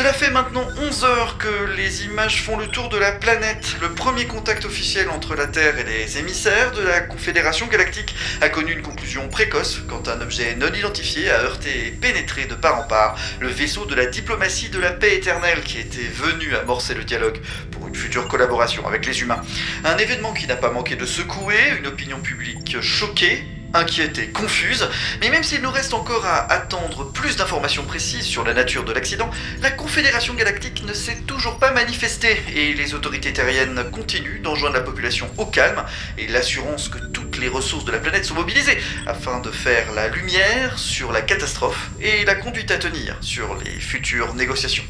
Cela fait maintenant 11 heures que les images font le tour de la planète. Le premier contact officiel entre la Terre et les émissaires de la Confédération Galactique a connu une conclusion précoce quand un objet non identifié a heurté et pénétré de part en part le vaisseau de la diplomatie de la paix éternelle qui était venu amorcer le dialogue pour une future collaboration avec les humains. Un événement qui n'a pas manqué de secouer une opinion publique choquée inquiétée, confuse, mais même s'il nous reste encore à attendre plus d'informations précises sur la nature de l'accident, la Confédération Galactique ne s'est toujours pas manifestée et les autorités terriennes continuent d'enjoindre la population au calme et l'assurance que toutes les ressources de la planète sont mobilisées afin de faire la lumière sur la catastrophe et la conduite à tenir sur les futures négociations.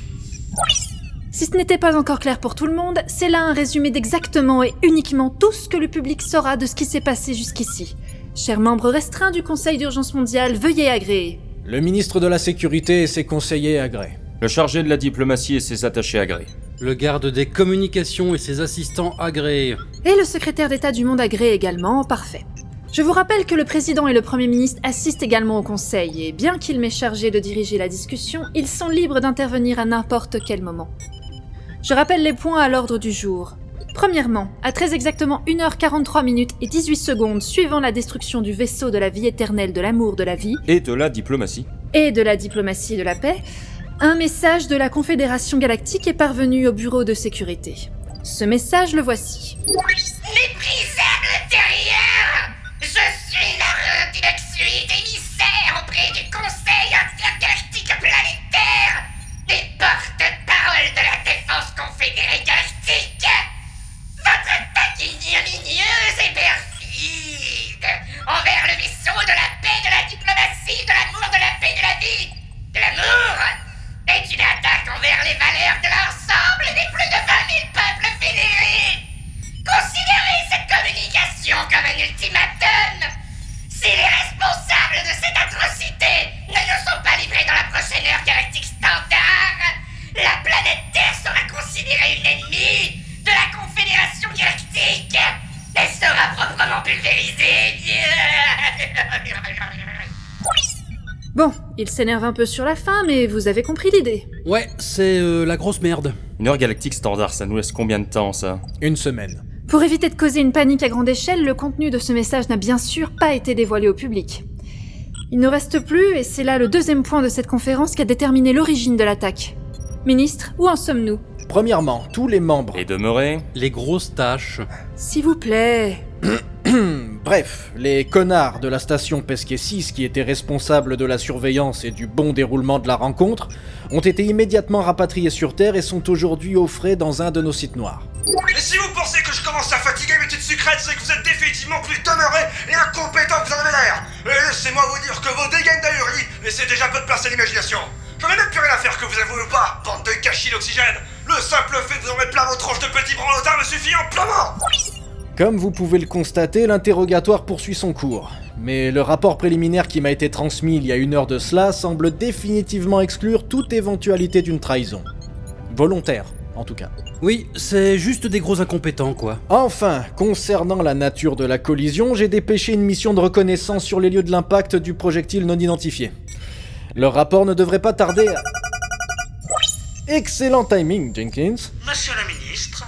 Si ce n'était pas encore clair pour tout le monde, c'est là un résumé d'exactement et uniquement tout ce que le public saura de ce qui s'est passé jusqu'ici. Chers membres restreints du Conseil d'urgence mondiale, veuillez agréer. Le ministre de la Sécurité et ses conseillers agréent. Le chargé de la diplomatie et ses attachés agréés. Le garde des communications et ses assistants agréés. Et le secrétaire d'État du monde agrée également, parfait. Je vous rappelle que le président et le premier ministre assistent également au conseil, et bien qu'il m'ait chargé de diriger la discussion, ils sont libres d'intervenir à n'importe quel moment. Je rappelle les points à l'ordre du jour. Premièrement, à très exactement 1h43 minutes et 18 secondes suivant la destruction du vaisseau de la vie éternelle de l'amour de la vie Et de la diplomatie. et de la diplomatie de la paix, un message de la Confédération Galactique est parvenu au bureau de sécurité. Ce message le voici. Bon, il s'énerve un peu sur la fin, mais vous avez compris l'idée. Ouais, c'est euh, la grosse merde. Une heure galactique standard, ça nous laisse combien de temps ça? Une semaine. Pour éviter de causer une panique à grande échelle, le contenu de ce message n'a bien sûr pas été dévoilé au public. Il ne reste plus, et c'est là le deuxième point de cette conférence qui a déterminé l'origine de l'attaque. Ministre, où en sommes-nous? Premièrement, tous les membres. Et demeurer Les grosses tâches. S'il vous plaît. Bref, les connards de la station Pesquet 6 qui étaient responsables de la surveillance et du bon déroulement de la rencontre ont été immédiatement rapatriés sur Terre et sont aujourd'hui au dans un de nos sites noirs. Et si vous pensez que je commence à fatiguer mes petites sucrètes, c'est que vous êtes définitivement plus demeurés et incompétents que vous en avez l'air Et laissez-moi vous dire que vos dégaines d'ahurie laissez déjà peu de place à l'imagination. J'en ai même plus rien à faire que vous avouez ou pas, bande de gâchis d'oxygène. Le simple fait de vous en mettre plein vos tronches de petits branlotards me suffit amplement Comme vous pouvez le constater, l'interrogatoire poursuit son cours. Mais le rapport préliminaire qui m'a été transmis il y a une heure de cela semble définitivement exclure toute éventualité d'une trahison. Volontaire, en tout cas. Oui, c'est juste des gros incompétents, quoi. Enfin, concernant la nature de la collision, j'ai dépêché une mission de reconnaissance sur les lieux de l'impact du projectile non identifié. Le rapport ne devrait pas tarder à... Excellent timing, Jenkins. Monsieur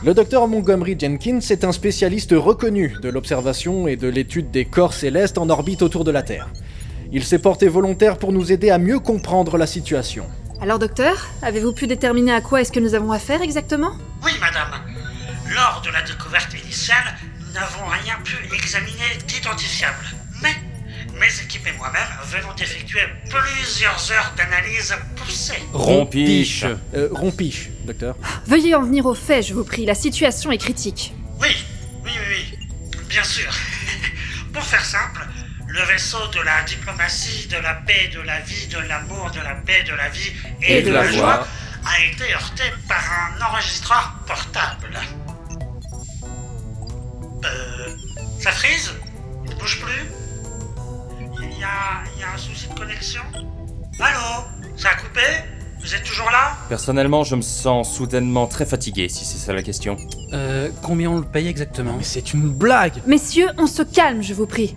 Le docteur Montgomery Jenkins est un spécialiste reconnu de l'observation et de l'étude des corps célestes en orbite autour de la Terre. Il s'est porté volontaire pour nous aider à mieux comprendre la situation. Alors docteur, avez-vous pu déterminer à quoi est-ce que nous avons affaire exactement? Oui, madame. Lors de la découverte initiale, nous n'avons rien pu examiner d'identifiable. Mais mes équipes et moi-même venons d'effectuer plusieurs heures d'analyse poussée. Rompiche. Euh, rompiche, docteur. Veuillez en venir au fait, je vous prie, la situation est critique. Oui, oui, oui, oui. Bien sûr. Pour faire simple, le vaisseau de la diplomatie, de la paix, de la vie, de l'amour, de la paix, de la vie et, de, la, joie a été heurté par un enregistreur portable. Euh. Ça frise? Il ne bouge plus? Y a, il y a un souci de connexion Allô Ça a coupé? Vous êtes toujours là? Personnellement, je me sens soudainement très fatigué, si c'est ça la question. Euh, combien on le paye exactement? Mais c'est une blague Messieurs, on se calme, je vous prie.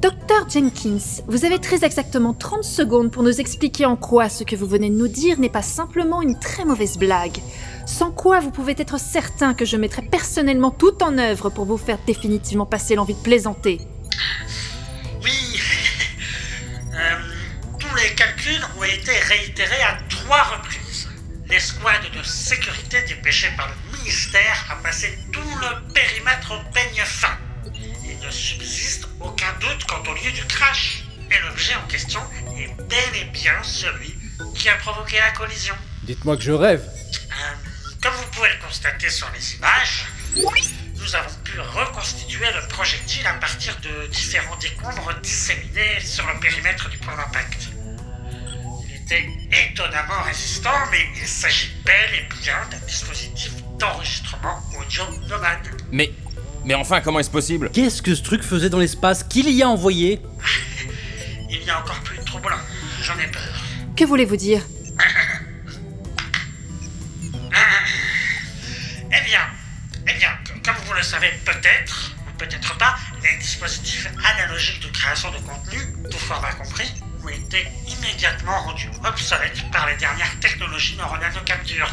Docteur Jenkins, vous avez très exactement 30 secondes pour nous expliquer en quoi ce que vous venez de nous dire n'est pas simplement une très mauvaise blague. Sans quoi vous pouvez être certain que je mettrai personnellement tout en œuvre pour vous faire définitivement passer l'envie de plaisanter. Été réitérés à trois reprises. L'escouade de sécurité dépêchée par le ministère a passé tout le périmètre au peigne fin. Il ne subsiste aucun doute quant au lieu du crash. Et l'objet en question est bel et bien celui qui a provoqué la collision. Dites-moi que je rêve. Euh, comme vous pouvez le constater sur les images, nous avons pu reconstituer le projectile à partir de différents décombres disséminés sur le périmètre du point d'impact. Était étonnamment résistant, mais il s'agit bel et bien d'un dispositif d'enregistrement audio nomade. Mais. Mais enfin, comment est-ce possible? Qu'est-ce que ce truc faisait dans l'espace? Qui l'y a envoyé? Il y a encore plus troublant, j'en ai peur. Que voulez-vous dire? Eh bien, eh bien, comme vous le savez peut-être, ou peut-être pas, les dispositifs analogiques de création de contenu, tout format compris, ont été immédiatement rendus obsolètes par les dernières technologies neuronales de capture.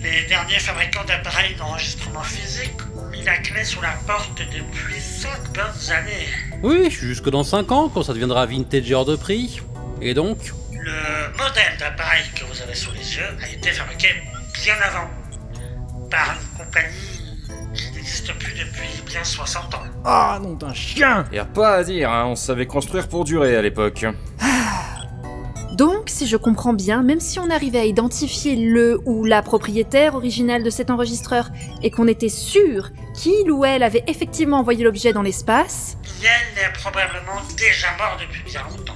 Les derniers fabricants d'appareils d'enregistrement physique ont mis la clé sous la porte depuis 5 bonnes années. Oui, jusque dans 5 ans, quand ça deviendra vintage hors de prix. Et donc Le modèle d'appareil que vous avez sous les yeux a été fabriqué bien avant par une compagnie qui n'existe plus depuis bien 60 ans. Ah, non d'un chien Y a pas à dire, hein, on savait construire pour durer à l'époque. Donc, si je comprends bien, même si on arrivait à identifier le ou la propriétaire originale de cet enregistreur et qu'on était sûr qu'il ou elle avait effectivement envoyé l'objet dans l'espace, Yen est probablement déjà mort depuis bien longtemps.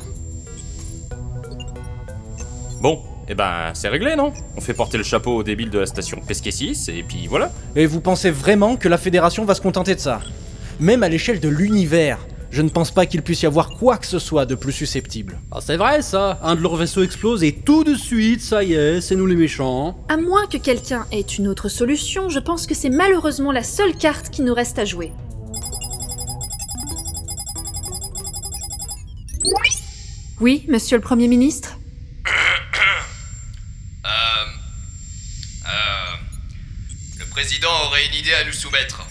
Bon, eh ben, c'est réglé, non? On fait porter le chapeau au débile de la station Pesquet 6, et puis voilà. Et vous pensez vraiment que la Fédération va se contenter de ça? Même à l'échelle de l'univers, je ne pense pas qu'il puisse y avoir quoi que ce soit de plus susceptible. Ah, c'est vrai ça Un de leurs vaisseaux explose et tout de suite, ça y est, c'est nous les méchants. à moins que quelqu'un ait une autre solution, je pense que c'est malheureusement la seule carte qui nous reste à jouer. Oui, monsieur le Premier ministre Euh, euh, le président aurait une idée à nous soumettre.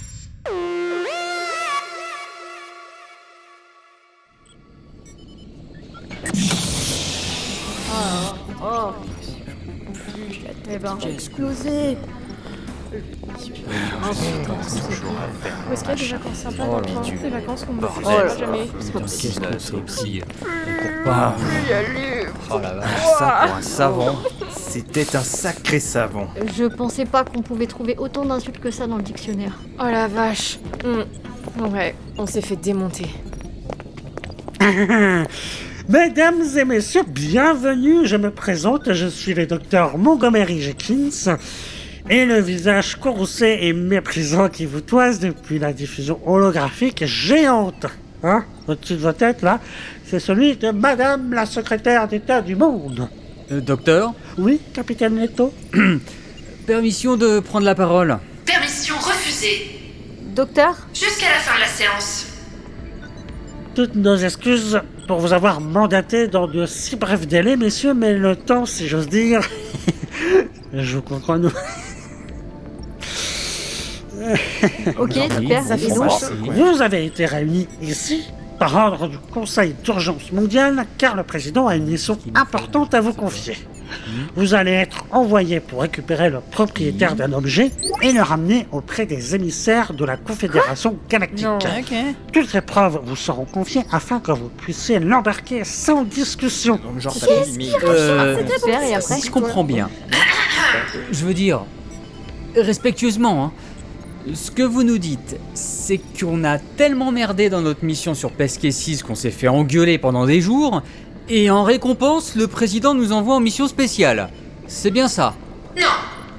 Oh Eh ben, explosé Où est-ce qu'il y a des vacances sympas dans le coin? Des vacances qu'on ne fait Bordel. jamais qu'est-ce que c'est aussi Ah. Oh la vache, ça pour un savon, c'était un sacré savon. Je pensais pas qu'on pouvait trouver autant d'insultes que ça dans le dictionnaire. Oh la vache. Hmm. Ouais, on s'est fait démonter. Mesdames et messieurs, bienvenue. Je me présente, je suis le docteur Montgomery Jenkins. Et le visage courroucé et méprisant qui vous toise depuis la diffusion holographique géante, hein, au-dessus de votre tête là, c'est celui de Madame la secrétaire d'État du monde. Euh, docteur, Oui, capitaine Leto permission de prendre la parole. Permission refusée. Docteur Jusqu'à la fin de la séance. Toutes nos excuses pour vous avoir mandaté dans de si brefs délais, messieurs, mais le temps, si j'ose dire, je vous comprends, nous. Ok, super. Ça fait. Vous avez été réunis ici par ordre du Conseil d'urgence mondiale car le président a une mission importante à vous confier. Vous allez être envoyé pour récupérer le propriétaire d'un objet et le ramener auprès des émissaires de la Confédération Galactique. Toutes les preuves vous seront confiées afin que vous puissiez l'embarquer sans discussion. Genre, ça Qu'est-ce fait mille. qu'il Euh, Super, et après si je comprends bien, je veux dire, respectueusement, hein, ce que vous nous dites, c'est qu'on a tellement merdé dans notre mission sur Pesquet 6 qu'on s'est fait engueuler pendant des jours, et en récompense, le président nous envoie en mission spéciale. C'est bien ça. Non,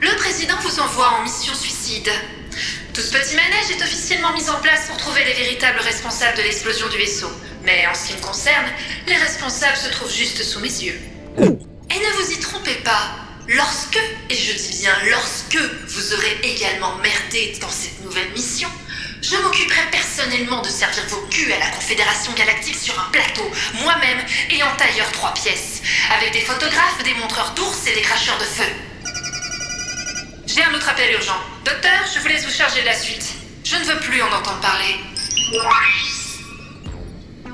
le président vous envoie en mission suicide. Tout ce petit manège est officiellement mis en place pour trouver les véritables responsables de l'explosion du vaisseau. Mais en ce qui me concerne, les responsables se trouvent juste sous mes yeux. Et ne vous y trompez pas, lorsque, et je dis bien lorsque, vous aurez également merdé dans cette nouvelle mission, Je m'occuperai personnellement de servir vos culs à la Confédération Galactique sur un plateau, moi-même et en tailleur trois pièces, avec des photographes, des montreurs d'ours et des cracheurs de feu. J'ai un autre appel urgent. Docteur, je vous laisse vous charger de la suite. Je ne veux plus en entendre parler.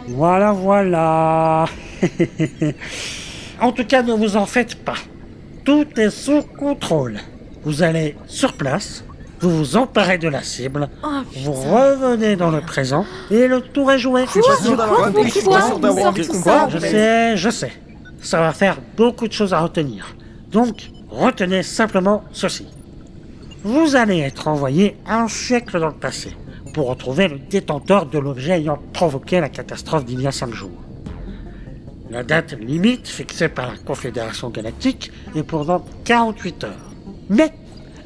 Voilà, voilà. en tout cas, ne vous en faites pas. Tout est sous contrôle. Vous allez sur place, vous vous emparez de la cible, Oh, vous revenez dans le présent et le tour est joué. Je suis pas sûr d'avoir Je compris. Quoi sais, je sais. Ça va faire beaucoup de choses à retenir. Donc, retenez simplement ceci. Vous allez être envoyé un siècle dans le passé pour retrouver le détenteur de l'objet ayant provoqué la catastrophe d'il y a 5 jours. La date limite fixée par la Confédération Galactique est pour dans 48 heures. Mais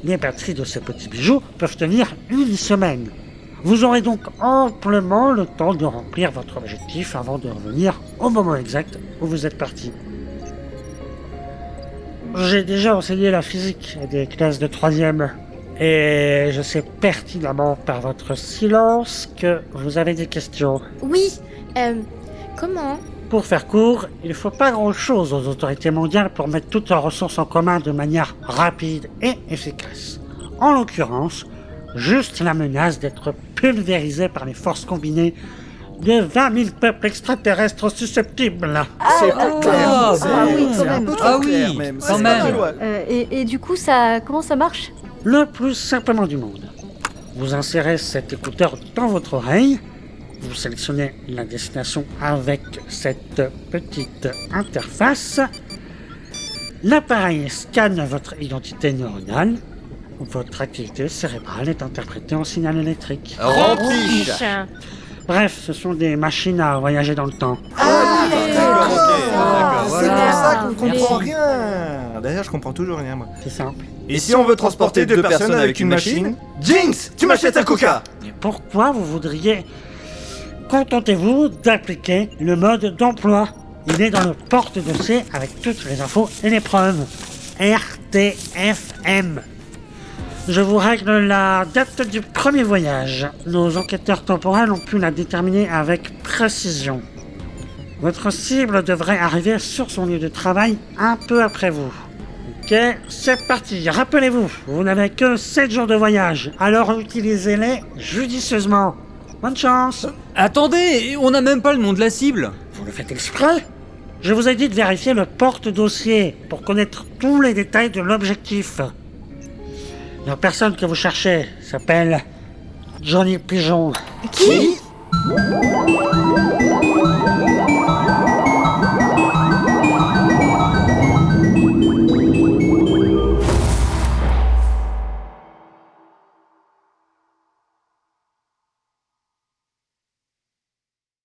les batteries de ces petits bijoux peuvent tenir une semaine. Vous aurez donc amplement le temps de remplir votre objectif avant de revenir au moment exact où vous êtes parti. J'ai déjà enseigné la physique à des classes de troisième. Et je sais pertinemment par votre silence que vous avez des questions. Oui, euh, comment Pour faire court, il ne faut pas grand-chose aux autorités mondiales pour mettre toutes leurs ressources en commun de manière rapide et efficace. En l'occurrence, juste la menace d'être pulvérisé par les forces combinées de 20 000 peuples extraterrestres susceptibles. C'est pas clair. Ah, Ah oui, quand c'est même. un peu trop Ah oui, clair, même. quand. Euh, et, et du coup, ça, comment ça marche? Le plus simplement du monde. Vous insérez cet écouteur dans votre oreille, vous sélectionnez la destination avec cette petite interface, l'appareil scanne votre identité neuronale, votre activité cérébrale est interprétée en signal électrique. Rempliche. Bref, ce sont des machines à voyager dans le temps. Ah, d'accord. Ah, C'est pour ça qu'on comprend Merci. rien. D'ailleurs, je comprends toujours rien, moi. C'est simple. Et si on veut transporter deux personnes avec une machine Jinx, tu m'achètes un coca Pourquoi vous voudriez Contentez-vous d'appliquer le mode d'emploi. Il est dans le porte-dossier avec toutes les infos et les preuves. RTFM. Je vous règle la date du premier voyage. Nos enquêteurs temporels ont pu la déterminer avec précision. Votre cible devrait arriver sur son lieu de travail un peu après vous. Ok, c'est parti. Rappelez-vous, vous n'avez que 7 jours de voyage, alors utilisez-les judicieusement. Bonne chance. Attendez, on n'a même pas le nom de la cible. Vous le faites exprès? Je vous ai dit de vérifier le porte-dossier pour connaître tous les détails de l'objectif. La personne que vous cherchez s'appelle Johnny Pigeon. Qui?